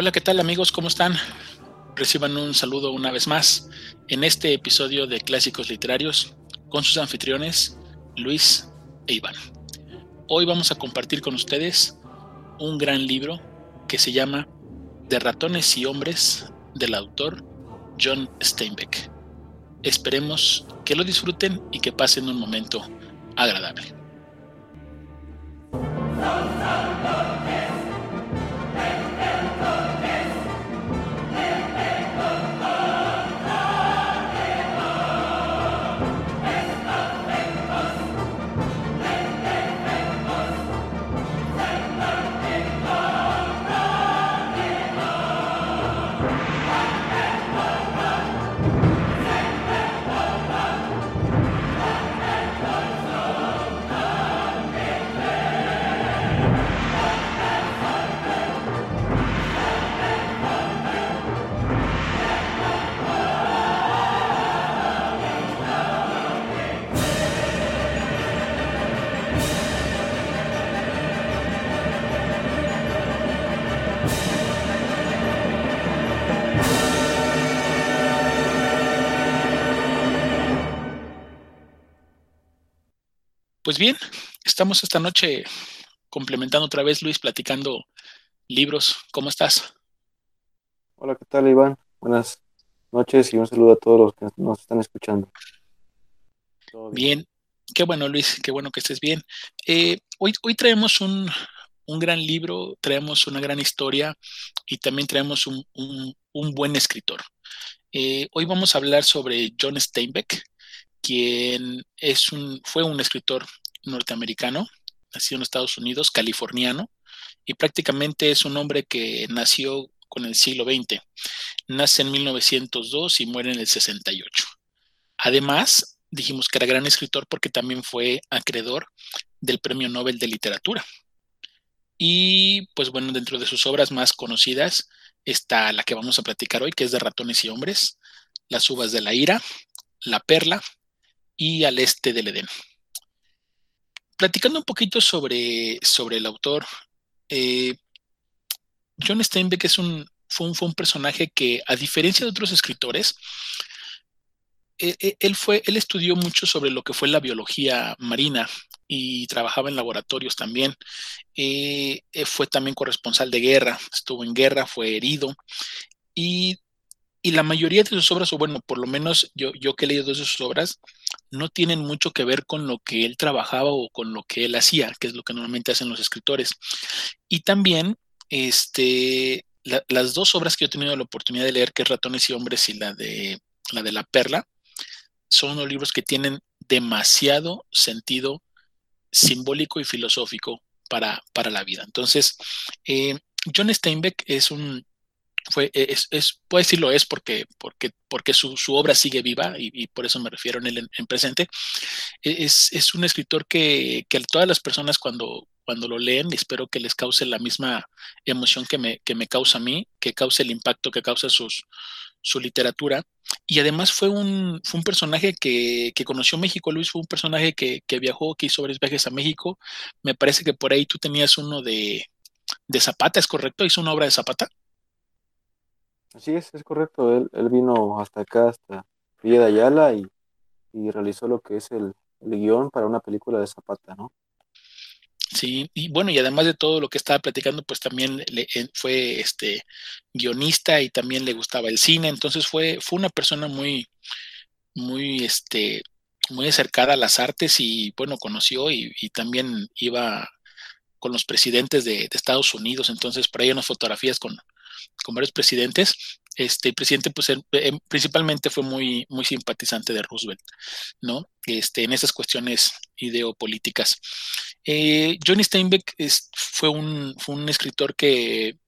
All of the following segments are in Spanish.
Hola, ¿qué tal amigos? ¿Cómo están? Reciban un saludo una vez más en este episodio de Clásicos Literarios con sus anfitriones Luis e Iván. Hoy vamos a compartir con ustedes un gran libro que se llama De ratones y hombres del autor John Steinbeck. Esperemos que lo disfruten y que pasen un momento agradable. Pues bien, estamos esta noche complementando otra vez, Luis, platicando libros. ¿Cómo estás? Hola, ¿qué tal, Iván? Buenas noches y un saludo a todos los que nos están escuchando. Bien, qué bueno, Luis, qué bueno que estés bien. Eh, hoy, hoy traemos un, gran libro, traemos una gran historia y también traemos un, buen escritor. Eh, hoy vamos a hablar sobre John Steinbeck, quien es un, fue un escritor norteamericano, nacido en Estados Unidos, californiano, y prácticamente es un hombre que nació con el siglo XX. Nace en 1902 y muere en el 68. Además, dijimos que era gran escritor porque también fue acreedor del Premio Nobel de Literatura. Y pues bueno, dentro de sus obras más conocidas está la que vamos a platicar hoy, que es de Ratones y Hombres, Las Uvas de la Ira, La Perla y Al Este del Edén platicando un poquito sobre, sobre el autor, eh, John Steinbeck es un, fue, un, personaje que, a diferencia de otros escritores, e, e, él, fue, él estudió mucho sobre lo que fue la biología marina y trabajaba en laboratorios también. Eh, eh, fue también corresponsal de guerra, estuvo en guerra, fue herido y, y, la mayoría de sus obras, o bueno, por lo menos yo, yo que he leído de sus obras, no tienen mucho que ver con lo que él trabajaba o con lo que él hacía, que es lo que normalmente hacen los escritores. Y también, este, las dos obras que yo he tenido la oportunidad de leer, que es Ratones y Hombres y la de la, de la Perla, son unos libros que tienen demasiado sentido simbólico y filosófico para, para la vida. Entonces, eh, John Steinbeck es un fue, e, es, es, puede decirlo es porque, porque, porque su, su obra sigue viva y, por eso me refiero en él en, presente. E, es, es, un escritor que, que todas las personas cuando, cuando lo leen, espero que les cause la misma emoción que me, que me causa a mí, que cause el impacto que causa sus, su literatura. Y además fue un, fue un personaje que, que, conoció México, Luis, fue un personaje que, que, viajó, que hizo varios viajes a México. Me parece que por ahí tú tenías uno de, de Zapata, ¿es correcto? ¿Hizo una obra de Zapata? Así es, es correcto. Él, él vino hasta acá, hasta Villa de Ayala, y, realizó lo que es el, guion para una película de Zapata, ¿no? Sí, y bueno, y además de todo lo que estaba platicando, pues también le, fue este guionista y también le gustaba el cine, entonces fue, fue una persona muy, muy, este, muy acercada a las artes y bueno, conoció y, también iba con los presidentes de, de, Estados Unidos, entonces por ahí unas fotografías con, con varios presidentes. Este el presidente, pues, em, principalmente fue muy, muy simpatizante de Roosevelt, ¿no? Este, en esas cuestiones ideopolíticas. Eh, Johnny Steinbeck fue, un, fue un escritor que,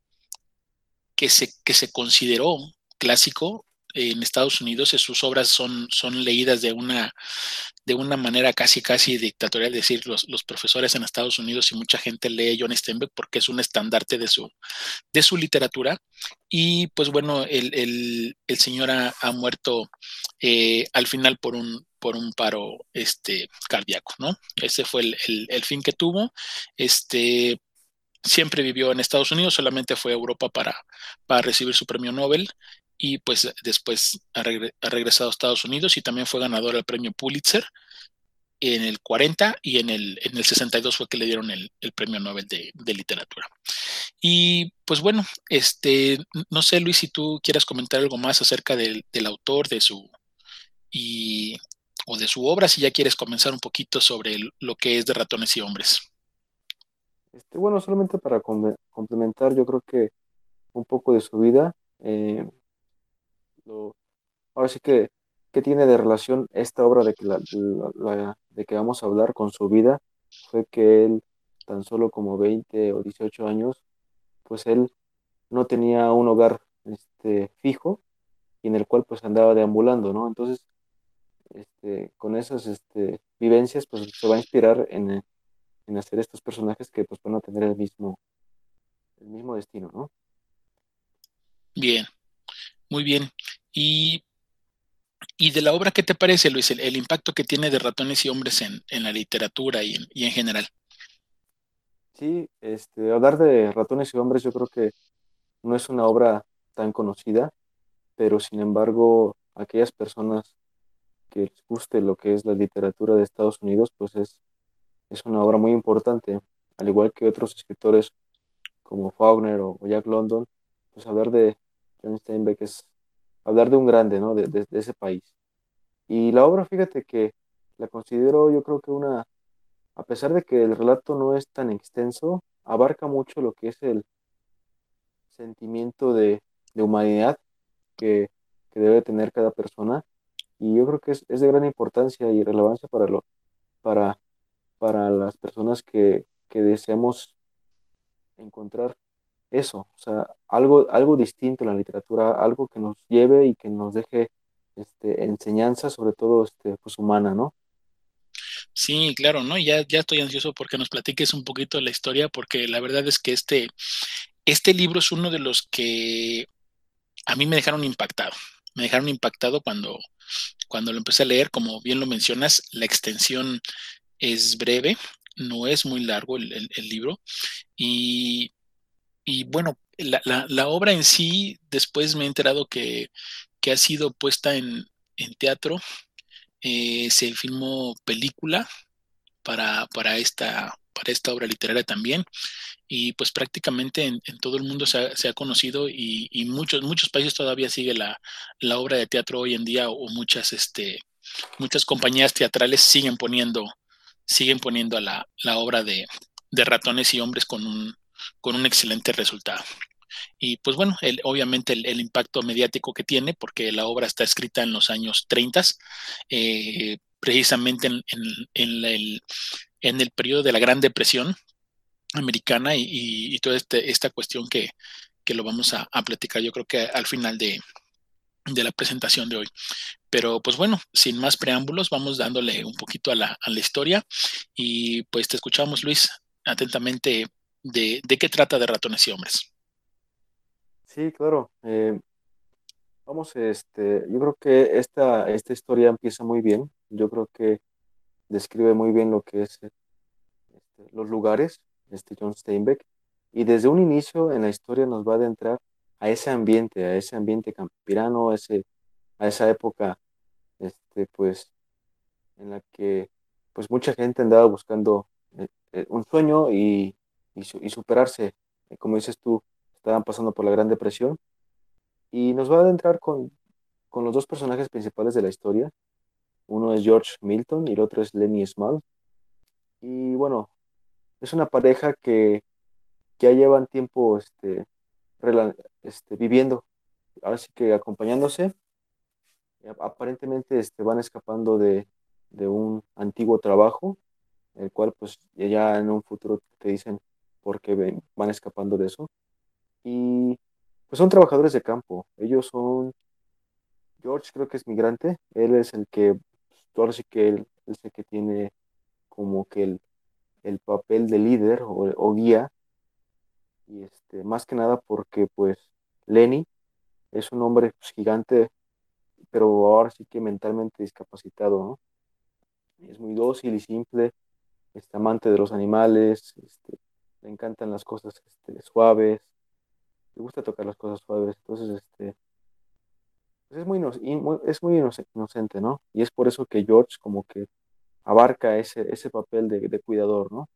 que, se, que se consideró clásico en Estados Unidos, sus obras son, son leídas de una, de una manera casi, casi dictatorial, es decir, los, los, profesores en Estados Unidos y mucha gente lee John Steinbeck porque es un estandarte de su, de su literatura. Y pues bueno, el, el, el señor ha, ha muerto eh, al final por un, por un paro este, cardíaco, ¿no? Ese fue el, el fin que tuvo. Este, siempre vivió en Estados Unidos, solamente fue a Europa para, para recibir su premio Nobel y pues después ha, regresado a Estados Unidos y también fue ganador del premio Pulitzer en el 40 y en el, en el 62 fue que le dieron el, premio Nobel de, literatura. Y pues bueno, este, no sé Luis si tú quieres comentar algo más acerca del, autor, de su, y, o de su obra, si ya quieres comenzar un poquito sobre lo que es de ratones y hombres. Este, bueno, solamente para complementar, yo creo que un poco de su vida. Eh, ahora sí que, ¿qué tiene de relación esta obra de que, de que vamos a hablar con su vida? Fue que él, tan solo como 20 o 18 años, pues él no tenía un hogar este, fijo y en el cual pues andaba deambulando, ¿no? Entonces, este, con esas este, vivencias, pues se va a inspirar en, en hacer estos personajes que pues van a tener el mismo, el mismo destino, ¿no? Bien, muy bien. Y, y de la obra, ¿qué te parece, Luis? El, impacto que tiene de ratones y hombres en, en la literatura y en, y en, general. Sí, este, hablar de ratones y hombres yo creo que no es una obra tan conocida, pero sin embargo, aquellas personas que les guste lo que es la literatura de Estados Unidos, pues es es una obra muy importante, al igual que otros escritores como Faulkner o, Jack London, pues hablar de John Steinbeck es hablar de un grande, ¿no? De, ese país. Y la obra, fíjate que la considero yo creo que una, a pesar de que el relato no es tan extenso, abarca mucho lo que es el sentimiento de, humanidad que, debe tener cada persona. Y yo creo que es, de gran importancia y relevancia para, las personas que, deseamos encontrar eso, o sea, algo, algo distinto en la literatura, algo que nos lleve y que nos deje este, enseñanza, sobre todo este, pues, humana, ¿no? Sí, claro, ¿no? Ya, ya estoy ansioso porque nos platiques un poquito de la historia, porque la verdad es que este, este libro es uno de los que a mí me dejaron impactado. Me dejaron impactado cuando, cuando lo empecé a leer, como bien lo mencionas, la extensión es breve, no es muy largo el, libro. Y, bueno, la, obra en sí, después me he enterado que, ha sido puesta en, teatro. Eh, se filmó película para, para, esta, para esta obra literaria también. Y pues prácticamente en, todo el mundo se ha, conocido y, muchos, muchos países todavía sigue la, obra de teatro hoy en día o muchas, este, muchas compañías teatrales siguen poniendo siguen poniendo a la, obra de, ratones y hombres con un, con un excelente resultado. Y pues bueno, obviamente el, impacto mediático que tiene, porque la obra está escrita en los años 30, eh, precisamente en, el, en, el, periodo de la Gran Depresión americana y, toda este, esta cuestión que, lo vamos a, platicar yo creo que al final de, de la presentación de hoy. Pero pues bueno, sin más preámbulos, vamos dándole un poquito a la, historia y pues te escuchamos, Luis, atentamente de, qué trata de ratones y hombres. Sí, claro. Eh, vamos, este, yo creo que esta, esta historia empieza muy bien. Yo creo que describe muy bien lo que es este, los lugares, este John Steinbeck. Y desde un inicio en la historia nos va a adentrar a ese ambiente, a ese ambiente campirano, a, ese, a esa época, este, pues, en la que pues mucha gente andaba buscando eh, eh, un sueño y, y, superarse. Eh, como dices tú, estaban pasando por la Gran Depresión. Y nos va a adentrar con, con los dos personajes principales de la historia. Uno es George Milton y el otro es Lenny Small. Y bueno, es una pareja que ya llevan tiempo este, este, viviendo, ahora sí que acompañándose. Aparentemente este, van escapando de, un antiguo trabajo, el cual pues ya en un futuro te dicen por qué van escapando de eso. Y pues son trabajadores de campo. Ellos son, George creo que es migrante, él es el que, pues, ahora sí que él es el que tiene como que el, el papel de líder o, guía y este, más que nada porque pues Lenny es un hombre pues, gigante, pero ahora sí que mentalmente discapacitado, ¿no? Es muy dócil y simple, este amante de los animales, este, le encantan las cosas este, suaves, le gusta tocar las cosas suaves, entonces este, pues es muy, es muy inocente, ¿no? Y es por eso que George como que abarca ese, ese papel de, cuidador, ¿no?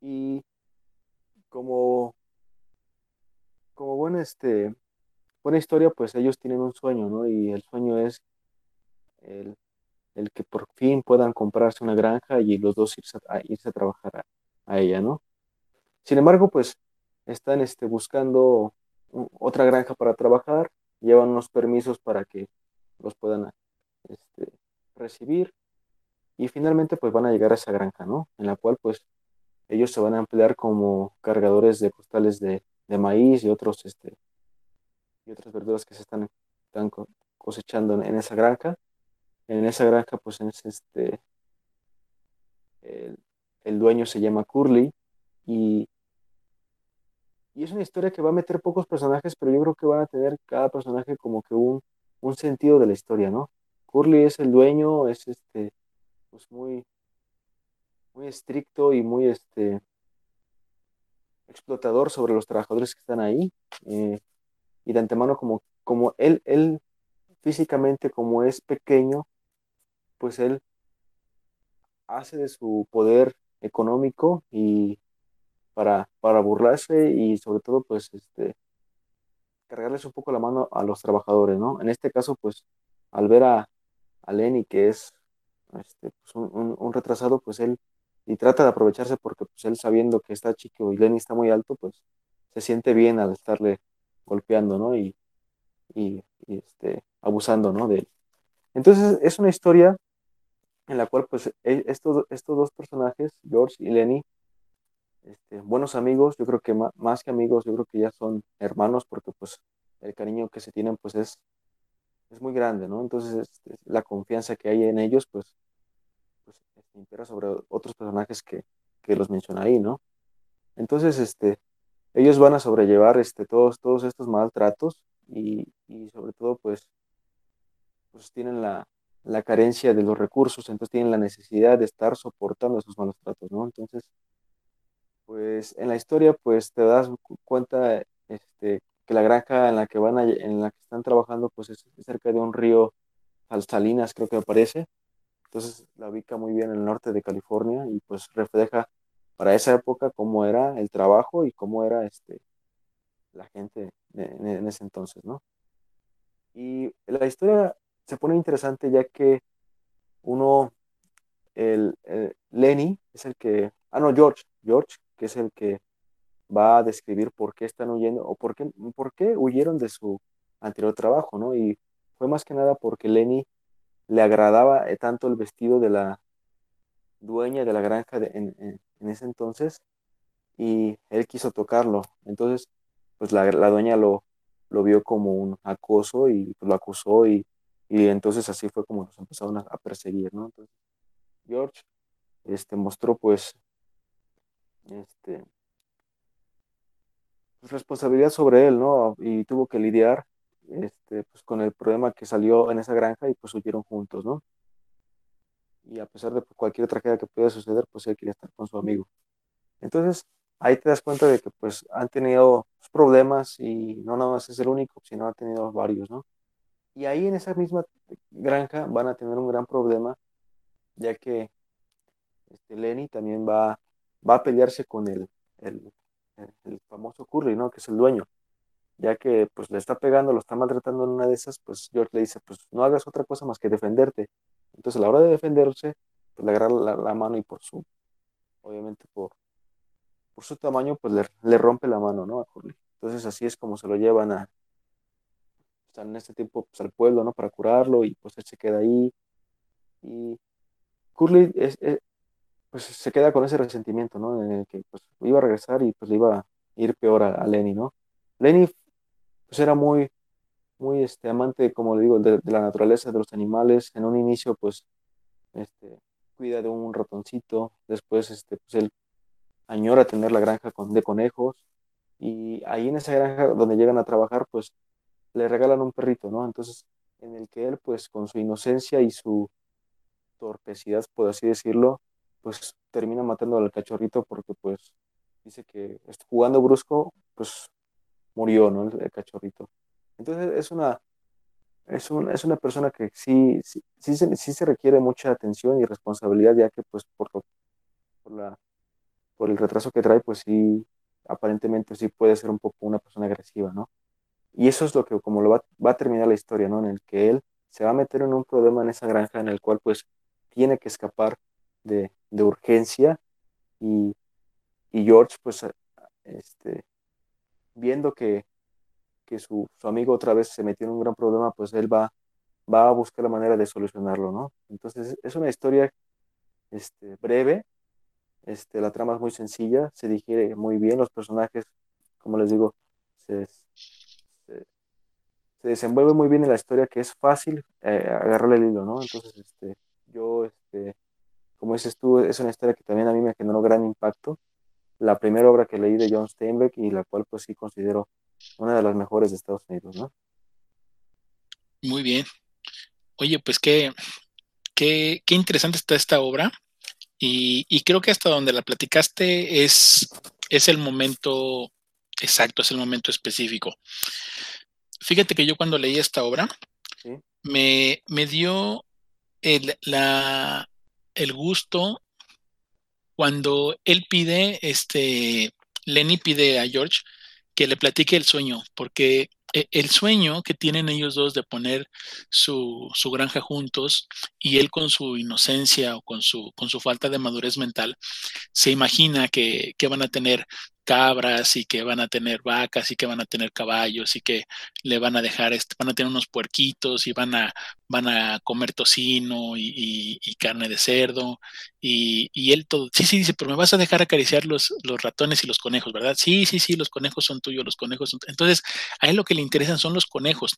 Y como, como este, buena historia, pues ellos tienen un sueño, ¿no? Y el sueño es el, que por fin puedan comprarse una granja y los dos irse a, irse a trabajar a, ella, ¿no? Sin embargo, pues están este, buscando otra granja para trabajar, llevan unos permisos para que los puedan este, recibir y finalmente pues van a llegar a esa granja, ¿no? En la cual pues ellos se van a emplear como cargadores de costales de, maíz y otros este y otras verduras que se están, cosechando en, esa granja. En esa granja pues es este el, dueño se llama Curly y, y es una historia que va a meter pocos personajes, pero yo creo que van a tener cada personaje como que un, un sentido de la historia, ¿no? Curly es el dueño, es este, pues muy, muy estricto y muy este, explotador sobre los trabajadores que están ahí. Eh, y de antemano, como, como él, él físicamente, como es pequeño, pues él hace de su poder económico y para, para burlarse y sobre todo, pues, este, cargarles un poco la mano a los trabajadores, ¿no? En este caso, pues, al ver a, a Lenny, que es este, pues, un, retrasado, pues él y trata de aprovecharse porque pues él sabiendo que está chico y Lenny está muy alto, pues se siente bien al estarle golpeando, ¿no? Y, y, este, abusando, ¿no? De él. Entonces es una historia en la cual pues e, estos, estos dos personajes, George y Lenny, este, buenos amigos, yo creo que más, que amigos, yo creo que ya son hermanos porque pues el cariño que se tienen pues es, es muy grande, ¿no? Entonces este, la confianza que hay en ellos pues impera sobre otros personajes que, que los menciona ahí, ¿no? Entonces, este, ellos van a sobrellevar este, todos, todos estos maltratos y, y sobre todo, pues, pues tienen la, la, carencia de los recursos, entonces tienen la necesidad de estar soportando esos malos tratos, ¿no? Entonces, pues en la historia, pues te das cuenta este, que la granja en la que van en la que están trabajando, pues es cerca de un río Salinas, creo que me parece, entonces la ubica muy bien en el norte de California y pues refleja para esa época cómo era el trabajo y cómo era este, la gente en, ese entonces, ¿no? Y la historia se pone interesante ya que uno, el, Lenny es el que, ah, no, George, George, que es el que va a describir por qué están huyendo o por qué, por qué huyeron de su anterior trabajo, ¿no? Y fue más que nada porque Lenny le agradaba eh, tanto el vestido de la dueña de la granja en, ese entonces y él quiso tocarlo. Entonces, pues la, dueña lo, lo vio como un acoso y pues, lo acusó y, entonces así fue como nos empezaron a, perseguir, ¿no? Entonces, George este, mostró pues este, pues, responsabilidad sobre él, ¿no? Y tuvo que lidiar este, pues, con el problema que salió en esa granja y pues huyeron juntos, ¿no? Y a pesar de cualquier tragedia que pueda suceder, pues él quería estar con su amigo. Entonces, ahí te das cuenta de que pues han tenido problemas y no nada más es el único, sino ha tenido varios, ¿no? Y ahí en esa misma granja van a tener un gran problema, ya que este, Lenny también va, va a pelearse con el, el, famoso Curry, ¿no? Que es el dueño ya que pues le está pegando, lo está maltratando en una de esas, pues George le dice, pues no hagas otra cosa más que defenderte. Entonces a la hora de defenderse, pues le agarra la, mano y por su, obviamente por, por su tamaño, pues le, rompe la mano, ¿no? A Curly. Entonces así es como se lo llevan a, pues, en este tiempo, pues al pueblo, ¿no? Para curarlo y pues él se queda ahí. Y Curly es, pues se queda con ese resentimiento, ¿no? En el que pues iba a regresar y pues le iba a ir peor a, Lenny, ¿no? Lenny pues era muy, muy este, amante, como le digo, de, la naturaleza, de los animales. En un inicio, pues, este, cuida de un ratoncito, después, este, pues, él añora tener la granja con, de conejos, y ahí en esa granja donde llegan a trabajar, pues, le regalan un perrito, ¿no? Entonces, en el que él, pues, con su inocencia y su torpecidad, por así decirlo, pues, termina matando al cachorrito porque, pues, dice que jugando brusco, pues murió, ¿no? El, cachorrito. Entonces es una, es, es una persona que sí, sí, sí, se, sí se requiere mucha atención y responsabilidad, ya que pues por, por, la, por el retraso que trae, pues sí, aparentemente sí puede ser un poco una persona agresiva, ¿no? Y eso es lo que como lo va, va a terminar la historia, ¿no? En el que él se va a meter en un problema en esa granja en el cual pues tiene que escapar de, de urgencia y, y, George pues este, viendo que, que su, su, amigo otra vez se metió en un gran problema pues él va, va a buscar la manera de solucionarlo, ¿no? Entonces es una historia este, breve, este, la trama es muy sencilla, se digiere muy bien, los personajes, como les digo, se, se desenvuelve muy bien en la historia, que es fácil eh, agarrarle el hilo, ¿no? Entonces, este, yo, este, como dices tú, es una historia que también a mí me generó gran impacto. La primera obra que leí de John Steinbeck y la cual pues sí considero una de las mejores de Estados Unidos, ¿no? Muy bien. Oye, pues qué, qué, qué interesante está esta obra y, y, creo que hasta donde la platicaste es, es el momento exacto, es el momento específico. Fíjate que yo cuando leí esta obra, me, me, dio el, la, el gusto cuando él pide, este, Lenny pide a George que le platique el sueño, porque e, el sueño que tienen ellos dos de poner su, su, granja juntos y él con su inocencia o con su, con su falta de madurez mental, se imagina que, que van a tener cabras y que van a tener vacas y que van a tener caballos y que le van a dejar, este, van a tener unos puerquitos y van a, van a comer tocino y, carne de cerdo y, y, él todo, sí, sí, dice, pero me vas a dejar acariciar los, los ratones y los conejos, ¿verdad? Sí, sí, sí, los conejos son tuyos, los conejos son... Entonces, a él lo que le interesan son los conejos,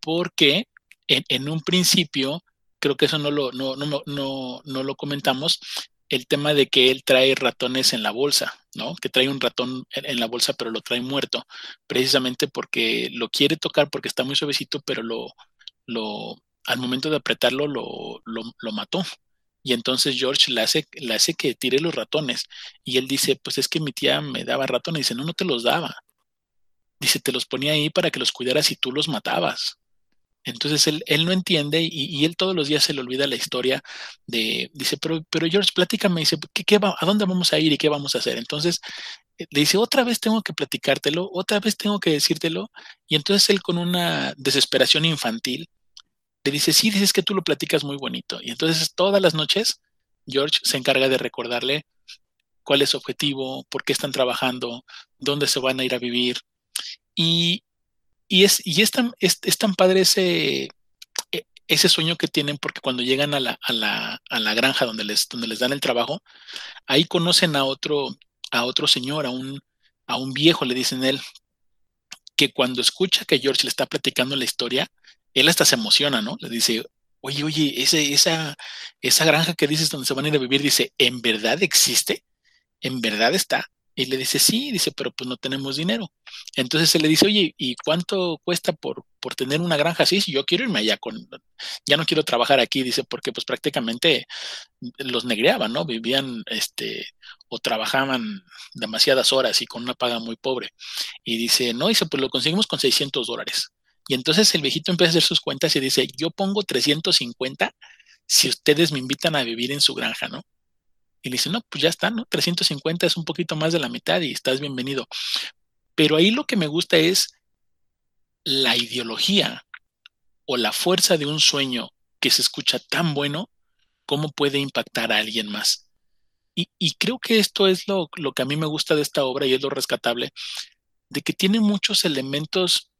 porque en, en un principio, creo que eso no lo, no, no, no, no lo comentamos, el tema de que él trae ratones en la bolsa, ¿no? Que trae un ratón en, la bolsa, pero lo trae muerto, precisamente porque lo quiere tocar porque está muy suavecito, pero lo, lo, al momento de apretarlo lo, lo, lo mató. Y entonces George le hace, le hace que tire los ratones. Y él dice, pues es que mi tía me daba ratones. Dice, no, no te los daba. Dice, te los ponía ahí para que los cuidaras y tú los matabas. Entonces él, no entiende y, él todos los días se le olvida la historia de, dice, pero, George, platícame, dice, ¿qué, qué va, ¿a dónde vamos a ir y qué vamos a hacer? Entonces eh, le dice, otra vez tengo que platicártelo, otra vez tengo que decírtelo. Y entonces él con una desesperación infantil le dice, sí, dices que tú lo platicas muy bonito. Y entonces todas las noches George se encarga de recordarle cuál es su objetivo, por qué están trabajando, dónde se van a ir a vivir. Y, y es, y es, tan, es, tan padre ese, e, ese sueño que tienen porque cuando llegan a la, a la, a la granja donde les, donde les dan el trabajo, ahí conocen a otro, a otro señor, a un, a un viejo, le dicen él, que cuando escucha que George le está platicando la historia, él hasta se emociona, ¿no? Le dice, oye, oye, ese, esa, esa granja que dices donde se van a ir a vivir, dice, ¿en verdad existe? ¿En verdad está? Y le dice, sí, dice, pero pues no tenemos dinero. Entonces se le dice, oye, ¿y cuánto cuesta por, por tener una granja así? Si yo quiero irme allá con, ya no quiero trabajar aquí, dice, porque pues prácticamente los negreaban, ¿no? Vivían, este, o trabajaban demasiadas horas y con una paga muy pobre. Y dice, no, dice, pues lo conseguimos con 600 dólares. Y entonces el viejito empieza a hacer sus cuentas y dice, yo pongo 350 si ustedes me invitan a vivir en su granja, ¿no? Y le dice, no, pues ya está, ¿no? 350 es un poquito más de la mitad y estás bienvenido. Pero ahí lo que me gusta es la ideología o la fuerza de un sueño que se escucha tan bueno, cómo puede impactar a alguien más. Y, creo que esto es lo, lo, que a mí me gusta de esta obra y es lo rescatable, de que tiene muchos elementos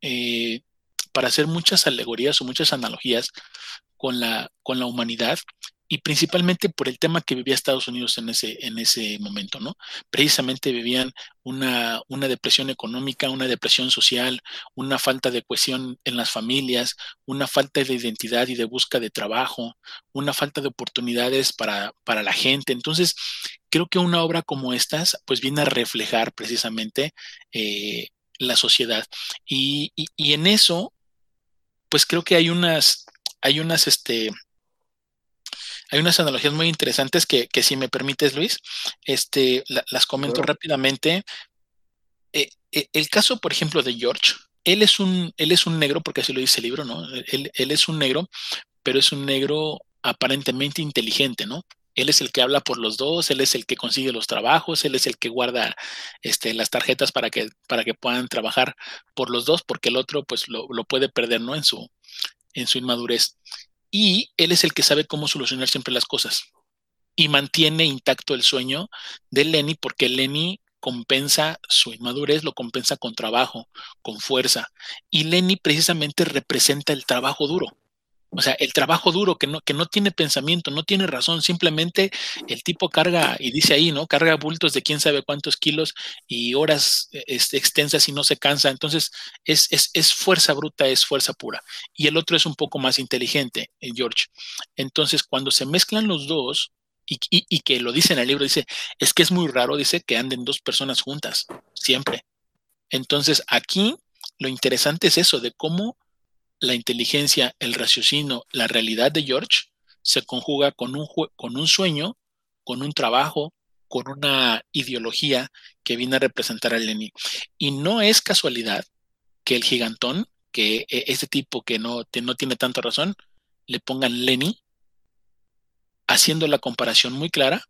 eh, para hacer muchas alegorías o muchas analogías con la, con la humanidad y principalmente por el tema que vivía Estados Unidos en ese, en ese momento, ¿no? Precisamente vivían una, una depresión económica, una depresión social, una falta de cohesión en las familias, una falta de identidad y de busca de trabajo, una falta de oportunidades para, para la gente. Entonces, creo que una obra como estas, pues viene a reflejar precisamente eh, la sociedad. Y, y, y en eso, pues creo que hay unas, hay unas, este, hay unas analogías muy interesantes que, si me permites, Luis, este, las comento rápidamente. Eh, eh, el caso, por ejemplo, de George, él es un, él es un negro, porque así lo dice el libro, ¿no? Él, él es un negro, pero es un negro aparentemente inteligente, ¿no? Él es el que habla por los dos, él es el que consigue los trabajos, él es el que guarda este, las tarjetas para que, para que puedan trabajar por los dos, porque el otro pues lo, lo, puede perder, ¿no? En su, en su inmadurez. Y él es el que sabe cómo solucionar siempre las cosas. Y mantiene intacto el sueño de Lenny, porque Lenny compensa su inmadurez, lo compensa con trabajo, con fuerza. Y Lenny precisamente representa el trabajo duro. O sea, el trabajo duro que no, que no tiene pensamiento, no tiene razón, simplemente el tipo carga, y dice ahí, ¿no? Carga bultos de quién sabe cuántos kilos y horas este, extensas y no se cansa. Entonces, es, es, es, fuerza bruta, es fuerza pura. Y el otro es un poco más inteligente, eh, George. Entonces, cuando se mezclan los dos, y, y, y que lo dice en el libro, dice, es que es muy raro, dice, que anden dos personas juntas, siempre. Entonces, aquí lo interesante es eso, de cómo la inteligencia, el raciocinio, la realidad de George se conjuga con un, con un sueño, con un trabajo, con una ideología que viene a representar a Lenny. Y no es casualidad que el gigantón, que e, ese tipo que no, no tiene tanta razón, le pongan Lenny, haciendo la comparación muy clara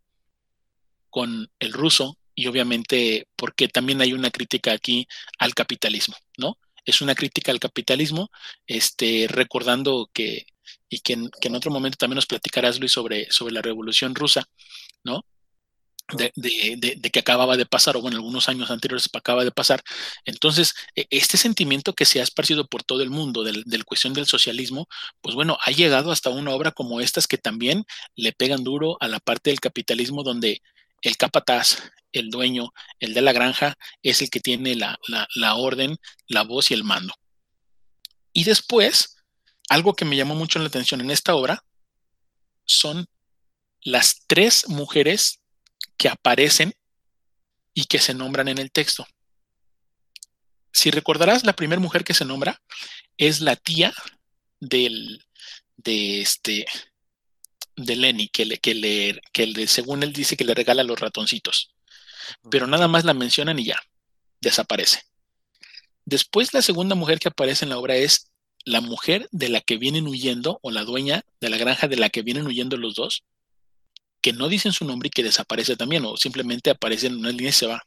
con el ruso y obviamente porque también hay una crítica aquí al capitalismo, ¿no? Es una crítica al capitalismo, este, recordando que, y que en, otro momento también nos platicarás, Luis, sobre, sobre la revolución rusa, ¿no? De, que acababa de pasar, o bueno, algunos años anteriores acaba de pasar. Entonces, e, este sentimiento que se ha esparcido por todo el mundo del, del, cuestión del socialismo, pues bueno, ha llegado hasta una obra como estas que también le pegan duro a la parte del capitalismo donde el capataz, el dueño, el de la granja, es el que tiene la, orden, la voz y el mando. Y después, algo que me llamó mucho la atención en esta obra son las tres mujeres que aparecen y que se nombran en el texto. Si recordarás, la primera mujer que se nombra es la tía del, de este, de Lenny, que le, que le, que le, según él dice que le regala los ratoncitos. Pero nada más la mencionan y ya, desaparece. Después la segunda mujer que aparece en la obra es la mujer de la que vienen huyendo, o la dueña de la granja de la que vienen huyendo los dos, que no dicen su nombre y que desaparece también, o simplemente aparece en una línea y se va.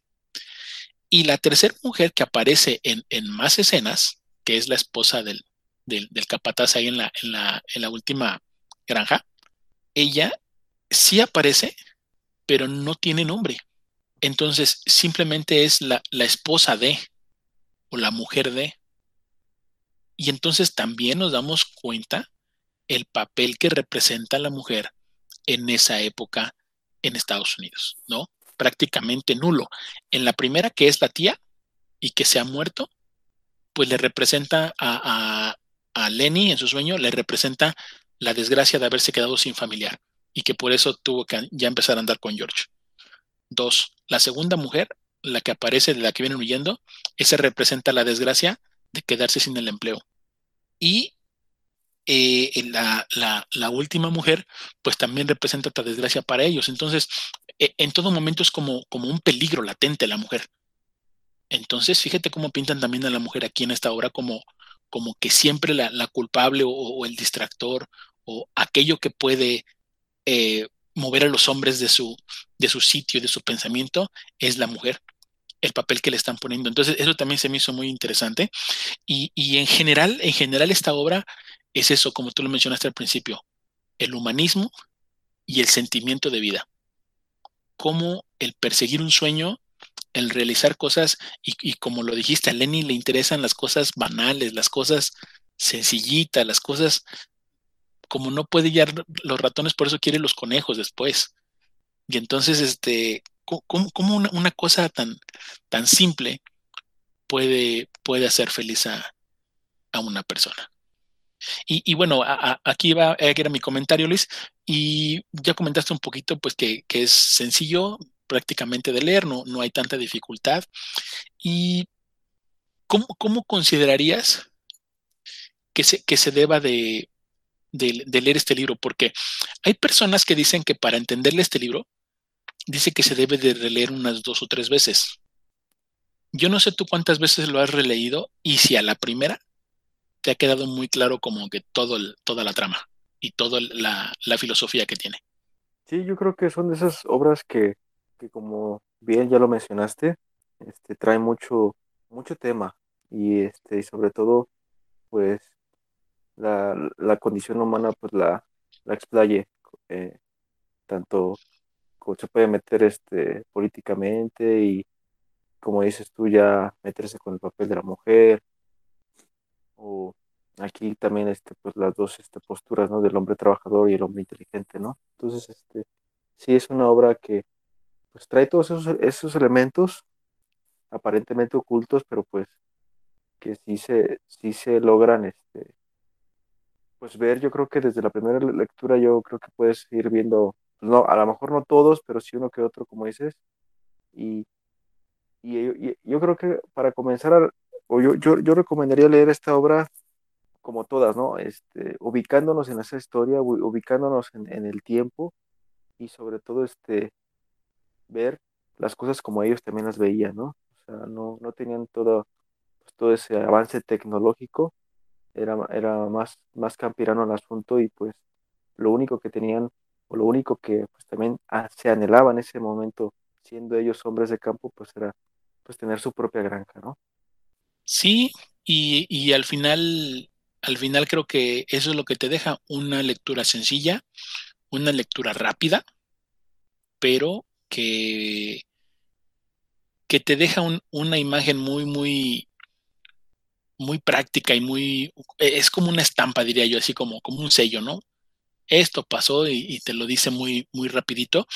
Y la tercera mujer que aparece en, en más escenas, que es la esposa del, del, del capataz ahí en la, en, la, en la última granja, ella sí aparece, pero no tiene nombre. Entonces, simplemente es la, esposa de o la mujer de. Y entonces también nos damos cuenta el papel que representa la mujer en esa época en Estados Unidos, ¿no? Prácticamente nulo. En la primera, que es la tía y que se ha muerto, pues le representa a, a, a Lenny en su sueño, le representa la desgracia de haberse quedado sin familiar y que por eso tuvo que ya empezar a andar con George. Dos, la segunda mujer, la que aparece de la que vienen huyendo, esa representa la desgracia de quedarse sin el empleo. Y eh, la, la, última mujer, pues también representa otra desgracia para ellos. Entonces, e, en todo momento es como, como un peligro latente la mujer. Entonces, fíjate cómo pintan también a la mujer aquí en esta obra como, como que siempre la, culpable o, el distractor o aquello que puede eh, mover a los hombres de su, de su sitio, de su pensamiento, es la mujer, el papel que le están poniendo. Entonces, eso también se me hizo muy interesante. Y, y en general, en general, esta obra es eso, como tú lo mencionaste al principio, el humanismo y el sentimiento de vida. Cómo el perseguir un sueño el realizar cosas y, como lo dijiste, a Lenny le interesan las cosas banales, las cosas sencillitas, las cosas como no puede guiar los ratones, por eso quiere los conejos después. Y entonces, este, ¿cómo, una, cosa tan, tan simple puede, puede hacer feliz a, una persona? Y, bueno, aquí va, era mi comentario, Luis, y ya comentaste un poquito, pues que, que es sencillo, prácticamente de leer, no, no hay tanta dificultad. ¿Y cómo, considerarías que se, que se deba de, de, leer este libro, porque hay personas que dicen que para entenderle este libro, dice que se debe de releer unas dos o tres veces. Yo no sé tú cuántas veces lo has releído y si a la primera te ha quedado muy claro como que todo toda la trama y toda la, filosofía que tiene. Sí, yo creo que son de esas obras que, que como bien ya lo mencionaste, este, trae mucho, mucho tema y este, y sobre todo, pues, la, la condición humana, pues la, la explaye, eh, tanto como se puede meter este políticamente y como dices tú ya meterse con el papel de la mujer. O aquí también este pues las dos este, posturas no del hombre trabajador y el hombre inteligente no entonces este sí es una obra que pues trae todos esos, esos elementos aparentemente ocultos pero pues que sí se sí se logran este pues ver yo creo que desde la primera lectura yo creo que puedes ir viendo pues, no a lo mejor no todos pero sí uno que otro como dices y, y, yo creo que para comenzar o yo, yo, recomendaría leer esta obra como todas, ¿no? Este, ubicándonos en esa historia, ubicándonos en, el tiempo y sobre todo este, ver las cosas como ellos también las veían, ¿no? O sea, no, no tenían todo, pues, todo ese avance tecnológico, era, era más, más campirano el asunto y pues lo único que tenían, o lo único que pues también ah, se anhelaba en ese momento, siendo ellos hombres de campo, pues era pues tener su propia granja, ¿no? Sí, y, y al final al final creo que eso es lo que te deja una lectura sencilla, una lectura rápida, pero que, que te deja una imagen muy, muy, muy práctica y muy, es como una estampa, diría yo, así como, como un sello, ¿no? Esto pasó y, y te lo dice muy, muy rapidito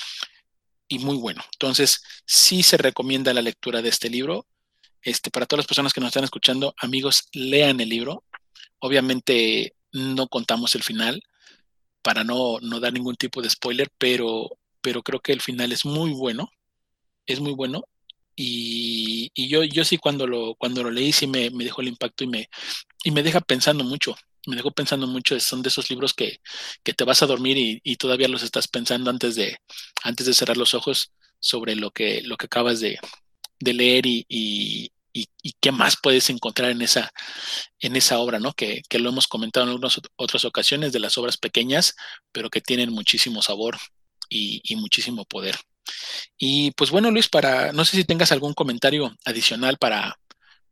y muy bueno. Entonces, sí se recomienda la lectura de este libro. Este, para todas las personas que nos están escuchando, amigos, lean el libro. Obviamente no contamos el final para no, no dar ningún tipo de spoiler, pero, pero creo que el final es muy bueno, es muy bueno. Y, yo, yo sí cuando lo, cuando lo leí sí me, dejó el impacto y me, y me deja pensando mucho, me dejó pensando mucho, son de esos libros que, que te vas a dormir y, todavía los estás pensando antes de, antes de cerrar los ojos sobre lo que, lo que acabas de, leer y, y, qué más puedes encontrar en esa, en esa obra, ¿no? Que, lo hemos comentado en algunas otras ocasiones de las obras pequeñas, pero que tienen muchísimo sabor y, muchísimo poder. Y pues bueno, Luis, para, no sé si tengas algún comentario adicional para,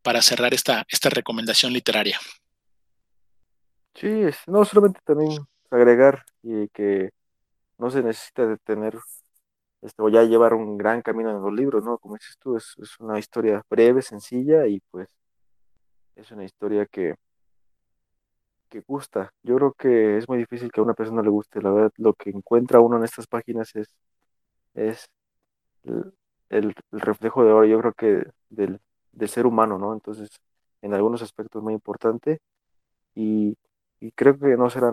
para cerrar esta, esta recomendación literaria. Sí, no, solamente también agregar y que no se necesita de tener este, o ya llevar un gran camino en los libros, ¿no? Como dices tú, es, una historia breve, sencilla y pues es una historia que, que gusta. Yo creo que es muy difícil que a una persona le guste. La verdad, lo que encuentra uno en estas páginas es, es el, reflejo de ahora, yo creo que del, ser humano, ¿no? Entonces, en algunos aspectos muy importante y, creo que no será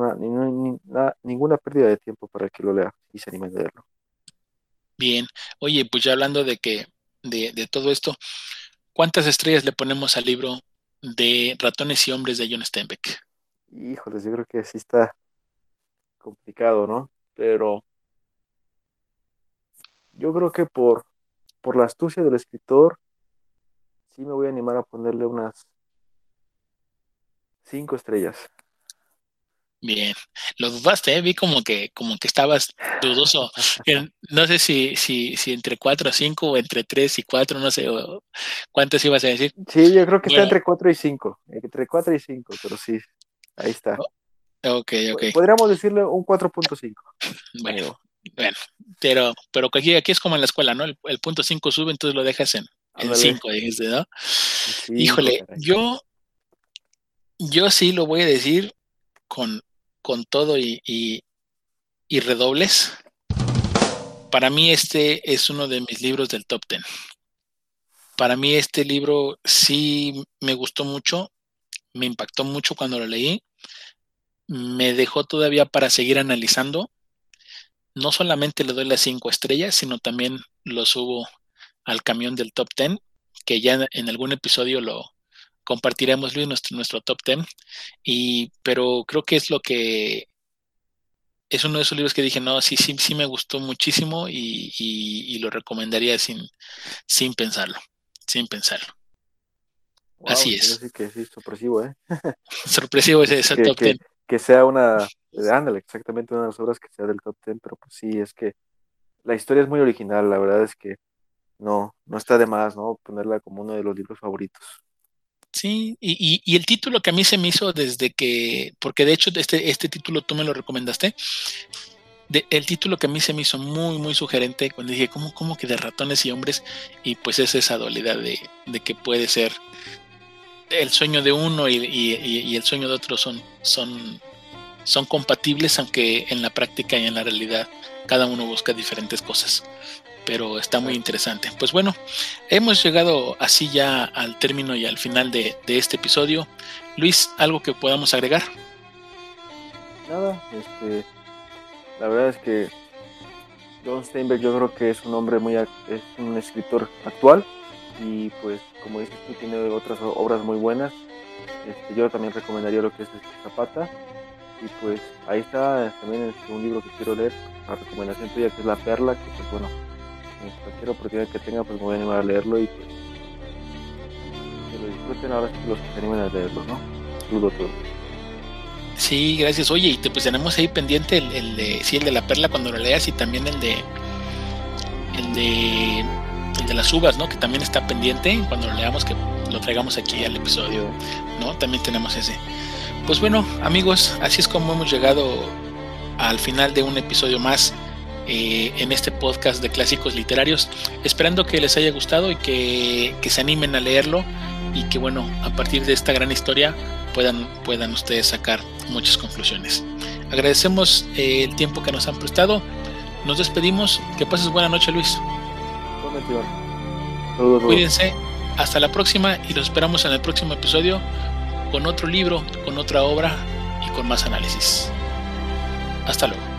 ninguna pérdida de tiempo para que lo lea y se anime a leerlo. Bien, oye, pues ya hablando de que, de, todo esto, ¿cuántas estrellas le ponemos al libro de Ratones y Hombres de John Steinbeck? Híjoles, yo creo que sí está complicado, ¿no? Pero yo creo que por, por la astucia del escritor, sí me voy a animar a ponerle unas cinco estrellas. Bien, lo dudaste, ¿eh? vi como que, como que estabas dudoso. No sé si, si, si entre 4 a 5 o entre 3 y 4, no sé cuántas ibas a decir. Sí, yo creo que está entre 4 y 5, entre 4 y 5, pero sí, ahí está. Ok, ok. Podríamos decirle un 4.5. Bueno, bueno, pero, pero aquí, aquí es como en la escuela, ¿no? El, punto 5 sube, entonces lo dejas en, 5, dijiste, ¿no? Híjole, yo, yo sí lo voy a decir con con todo y, redobles. Para mí este es uno de mis libros del top 10. Para mí este libro sí me gustó mucho, me impactó mucho cuando lo leí, me dejó todavía para seguir analizando. No solamente le doy las cinco estrellas, sino también lo subo al camión del top 10, que ya en algún episodio lo, compartiremos Luis nuestro, nuestro top 10 y pero creo que es lo que es uno de esos libros que dije, no, sí, sí, sí me gustó muchísimo y, lo recomendaría sin, sin pensarlo, sin pensarlo. Así es. Sí, que sí, sorpresivo, ¿eh? sorpresivo ese, ese top que, Que sea una, ándale, exactamente una de las obras que sea del top ten, pero pues sí, es que la historia es muy original, la verdad es que no, no está de más, ¿no? Ponerla como uno de los libros favoritos. Sí, y, y, el título que a mí se me hizo desde que, porque de hecho este, este título tú me lo recomendaste, el título que a mí se me hizo muy, muy sugerente cuando dije, ¿cómo, cómo que de ratones y hombres? Y pues es esa dualidad de, de que puede ser el sueño de uno y, el sueño de otro son, son, son compatibles, aunque en la práctica y en la realidad cada uno busca diferentes cosas pero está muy interesante. Pues bueno, hemos llegado así ya al término y al final de, este episodio. Luis, ¿algo que podamos agregar? Nada, este, la verdad es que John Steinbeck yo creo que es un hombre muy, es un escritor actual y pues como dices tú tiene otras obras muy buenas. Este, yo también recomendaría lo que es este Zapata y pues ahí está también un libro que quiero leer, la recomendación tuya que es La Perla, que pues bueno, cualquier oportunidad que tenga, pues me voy a animar a leerlo y pues que lo disfruten ahora sí los que se animen a leerlo, ¿no? A. Sí, gracias. Oye, y te, pues tenemos ahí pendiente el, de, sí, el de la perla cuando lo leas y también el de, el de, el de las uvas, ¿no? Que también está pendiente cuando lo leamos, que lo traigamos aquí al episodio, ¿no? También tenemos ese. Pues bueno, amigos, así es como hemos llegado al final de un episodio más eh, en este podcast de clásicos literarios, esperando que les haya gustado y que, se animen a leerlo y que bueno, a partir de esta gran historia puedan, puedan ustedes sacar muchas conclusiones. Agradecemos eh, el tiempo que nos han prestado. Nos despedimos. Que pases buena noche, Luis. Cuídense. Hasta la próxima y los esperamos en el próximo episodio con otro libro, con otra obra y con más análisis. Hasta luego.